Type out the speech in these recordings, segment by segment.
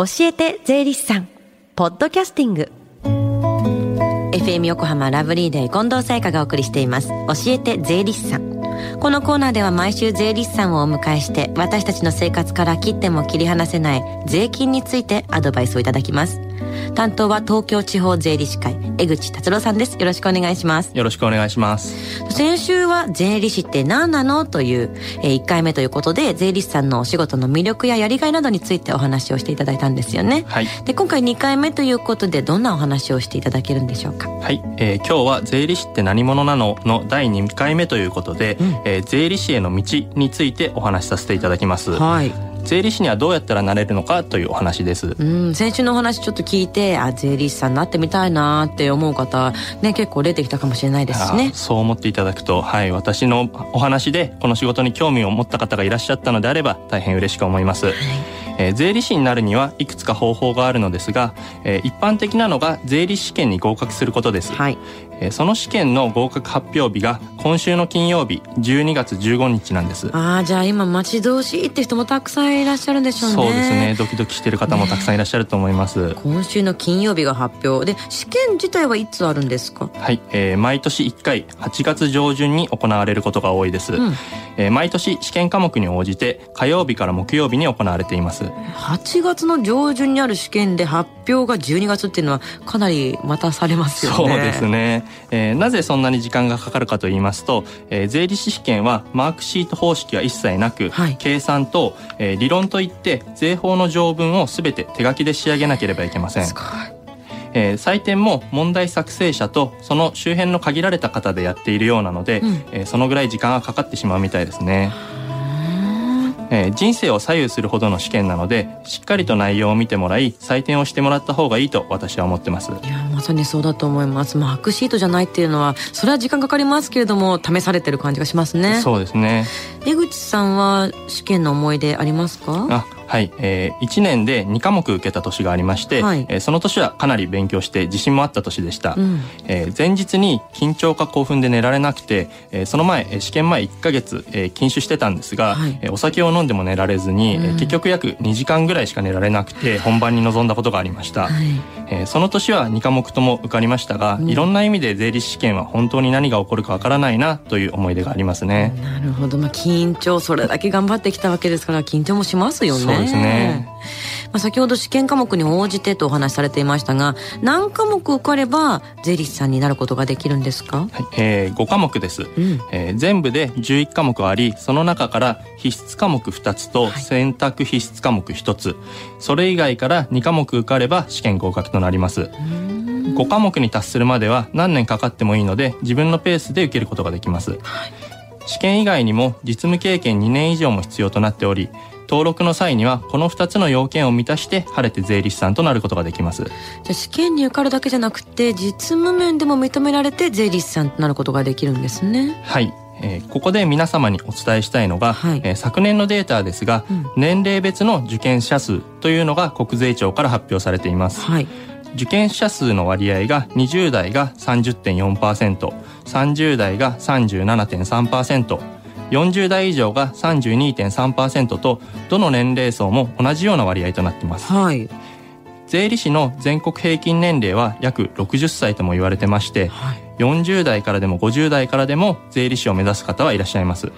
教えて税理士さん。ポッドキャスティング。FM 横浜ラブリーデー近藤沙耶香がお送りしています。教えて税理士さん。このコーナーでは毎週税理士さんをお迎えして私たちの生活から切っても切り離せない税金についてアドバイスをいただきます。担当は東京地方税理士会江口達郎さんです。よろしくお願いします。よろしくお願いします。先週は税理士って何なの？という、えー、1回目ということで税理士さんのお仕事の魅力ややりがいなどについてお話をしていただいたんですよね。はい。で今回2回目ということでどんなお話をしていただけるんでしょうか？はい、えー、今日は税理士って何者なの？の第2回目ということで、うん、えー、税理士への道についてお話しさせていただきます。はい税理士にはどうやったらなれるのかというお話です。うん先週のお話ちょっと聞いてあ税理士さんになってみたいなって思う方ね結構出てきたかもしれないですしね。そう思っていただくとはい私のお話でこの仕事に興味を持った方がいらっしゃったのであれば大変嬉しく思います、はい。えー、税理士になるにはいくつか方法があるのですが、えー、一般的なのが税理士試験に合格することです、はい、えー、その試験の合格発表日が今週の金曜日12月15日なんです。ああじゃあ今待ち遠しいって人もたくさんいらっしゃるんでしょうね。そうですね。ドキドキしてる方もたくさんいらっしゃると思います、ね、今週の金曜日が発表。で試験自体はいつあるんですか？はい、えー、毎年1回8月上旬に行われることが多いです、うん、えー、毎年試験科目に応じて火曜日から木曜日に行われています。8月の上旬にある試験で発表が12月っていうのはかなり待たされますよね。そうですね、えー、なぜそんなに時間がかかるかと言いますと、えー、税理士試験はマークシート方式は一切なく、はい、計算と、えー、理論といって税法の条文を全て手書きで仕上げなければいけません。すごい。えー、採点も問題作成者とその周辺の限られた方でやっているようなので、うん、えー、そのぐらい時間がかかってしまうみたいですね。えー、人生を左右するほどの試験なのでしっかりと内容を見てもらい採点をしてもらった方がいいと私は思ってます。いやまさにそうだと思います。マークシートじゃないっていうのはそれは時間かかりますけれども試されてる感じがしますね。そうですね。江口さんは試験の思い出ありますか？あはい、えー、1年で2科目受けた年がありまして、はい、えー、その年はかなり勉強して自信もあった年でした、うん、えー、前日に緊張か興奮で寝られなくて、えー、その前試験前1か月、えー、禁酒してたんですが、はい、えー、お酒を飲んでも寝られずに、うん、えー、結局約2時間ぐらいしか寝られなくて本番に臨んだことがありました、はい、えー、その年は2科目とも受かりましたが、うん、いろんな意味で税理士試験は本当に何が起こるかわからないなという思い出がありますね。なるほど、まあ、緊張それだけ頑張ってきたわけですから緊張もしますよねそうですね。まあ、先ほど試験科目に応じてとお話しされていましたが何科目受かれば税理士さんになることができるんですか、はい。えー、5科目です、うん、えー、全部で11科目ありその中から必須科目2つと選択必須科目1つ、はい、それ以外から2科目受かれば試験合格となります。5科目に達するまでは何年かかってもいいので自分のペースで受けることができます、はい、試験以外にも実務経験2年以上も必要となっており登録の際にはこの2つの要件を満たして晴れて税理士さんとなることができます。じゃあ試験に受かるだけじゃなくて実務面でも認められて税理士さんとなることができるんですね。はい。えー、ここで皆様にお伝えしたいのが、はい、えー、昨年のデータですが、うん、年齢別の受験者数というのが国税庁から発表されています、はい、受験者数の割合が20代が 30.4%30 代が37.3% 40代以上が32.3%とどの年齢層も同じような割合となっています、はい、税理士の全国平均年齢は約60歳とも言われてまして、はい、40代からでも50代からでも税理士を目指す方はいらっしゃいます。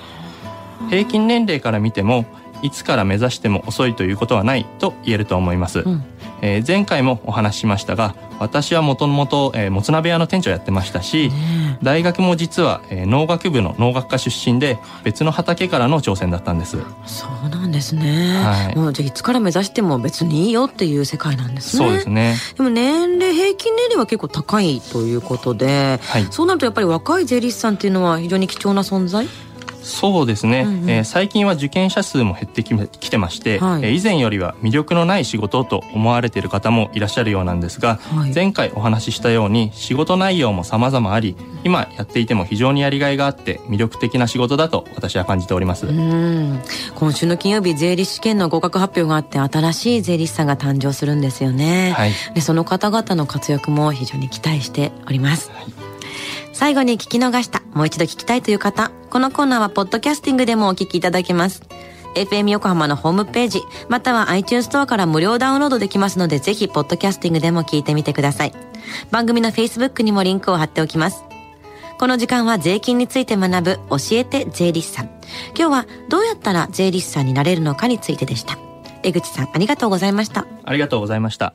平均年齢から見てもいつから目指しても遅いということはないと言えると思います、うん。えー、前回もお話ししましたが私はもともともつ鍋屋の店長やってましたし、ね、大学も実は、えー、農学部の農学科出身で別の畑からの挑戦だったんです。そうなんですね、はい、もうじゃあいつから目指しても別にいいよっていう世界なんですね。そうですね。でも年齢平均年齢は結構高いということで、はい、そうなるとやっぱり若い税理士さんっていうのは非常に貴重な存在？そうですね、うんうん、えー、最近は受験者数も減ってきてまして、はい、えー、以前よりは魅力のない仕事と思われている方もいらっしゃるようなんですが、はい、前回お話ししたように仕事内容も様々あり今やっていても非常にやりがいがあって魅力的な仕事だと私は感じております。今週の金曜日税理士試験の合格発表があって新しい税理士さんが誕生するんですよね、はい、でその方々の活躍も非常に期待しております、はい最後に聞き逃した、もう一度聞きたいという方、このコーナーはポッドキャスティングでもお聞きいただけます。FM 横浜のホームページ、または iTunes ストアから無料ダウンロードできますので、ぜひ、ポッドキャスティングでも聞いてみてください。番組の Facebook にもリンクを貼っておきます。この時間は税金について学ぶ教えて税理士さん。今日はどうやったら税理士さんになれるのかについてでした。江口さん、ありがとうございました。ありがとうございました。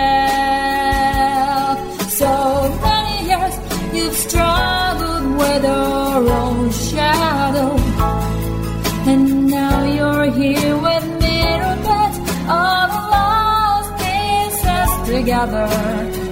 Together.